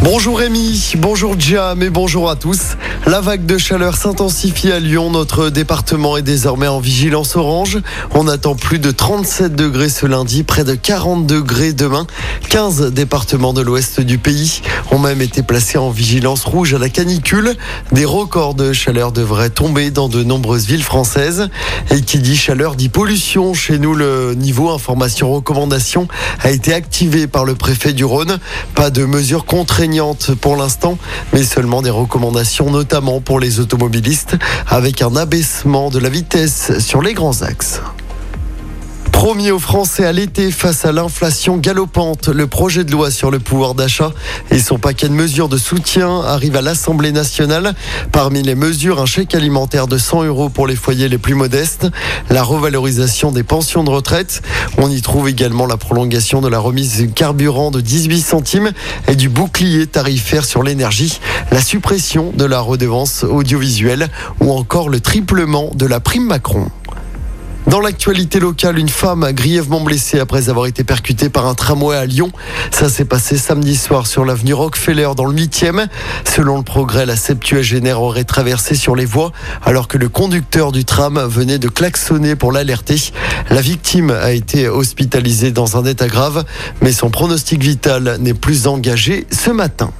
Bonjour Rémi, bonjour Jam et bonjour à tous. La vague de chaleur s'intensifie à Lyon. Notre département est désormais en vigilance orange. On attend plus de 37 degrés ce lundi, près de 40 degrés demain. 15 départements de l'ouest du pays ont même été placés en vigilance rouge à la canicule. Des records de chaleur devraient tomber dans de nombreuses villes françaises. Et qui dit chaleur dit pollution. Chez nous, le niveau information recommandation a été activé par le préfet du Rhône. Pas de mesures contraignantes pour l'instant, mais seulement des recommandations, notamment pour les automobilistes, avec un abaissement de la vitesse sur les grands axes. Promis aux Français à l'été face à l'inflation galopante, le projet de loi sur le pouvoir d'achat et son paquet de mesures de soutien arrive à l'Assemblée nationale. Parmi les mesures, un chèque alimentaire de 100 euros pour les foyers les plus modestes, la revalorisation des pensions de retraite. On y trouve également la prolongation de la remise du carburant de 18 centimes et du bouclier tarifaire sur l'énergie, la suppression de la redevance audiovisuelle ou encore le triplement de la prime Macron. Dans l'actualité locale, une femme grièvement blessée après avoir été percutée par un tramway à Lyon. Ça s'est passé samedi soir sur l'avenue Rockefeller dans le 8e. Selon le progrès, la septuagénaire aurait traversé sur les voies alors que le conducteur du tram venait de klaxonner pour l'alerter. La victime a été hospitalisée dans un état grave, mais son pronostic vital n'est plus engagé ce matin.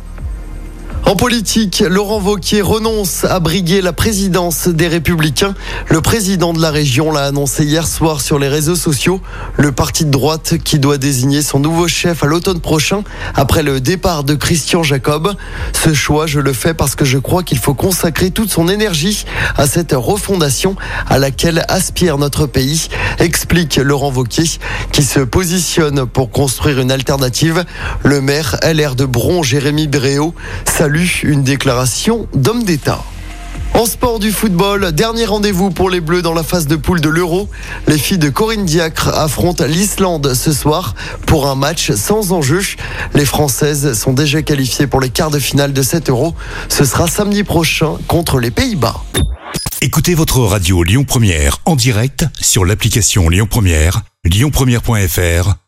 En politique, Laurent Vauquier renonce à briguer la présidence des Républicains. Le président de la région l'a annoncé hier soir sur les réseaux sociaux. Le parti de droite qui doit désigner son nouveau chef à l'automne prochain après le départ de Christian Jacob. Ce choix, je le fais parce que je crois qu'il faut consacrer toute son énergie à cette refondation à laquelle aspire notre pays, explique Laurent Vauquier qui se positionne pour construire une alternative. Le maire LR de Bron, Jérémy Bréau, salue une déclaration d'homme d'État. En sport du football, dernier rendez-vous pour les Bleus dans la phase de poule de l'Euro. Les filles de Corinne Diacre affrontent l'Islande ce soir pour un match sans enjeu. Les Françaises sont déjà qualifiées pour les quarts de finale de cet Euro. Ce sera samedi prochain contre les Pays-Bas. Écoutez votre radio Lyon Première en direct sur l'application Lyon Première, lyonpremière.fr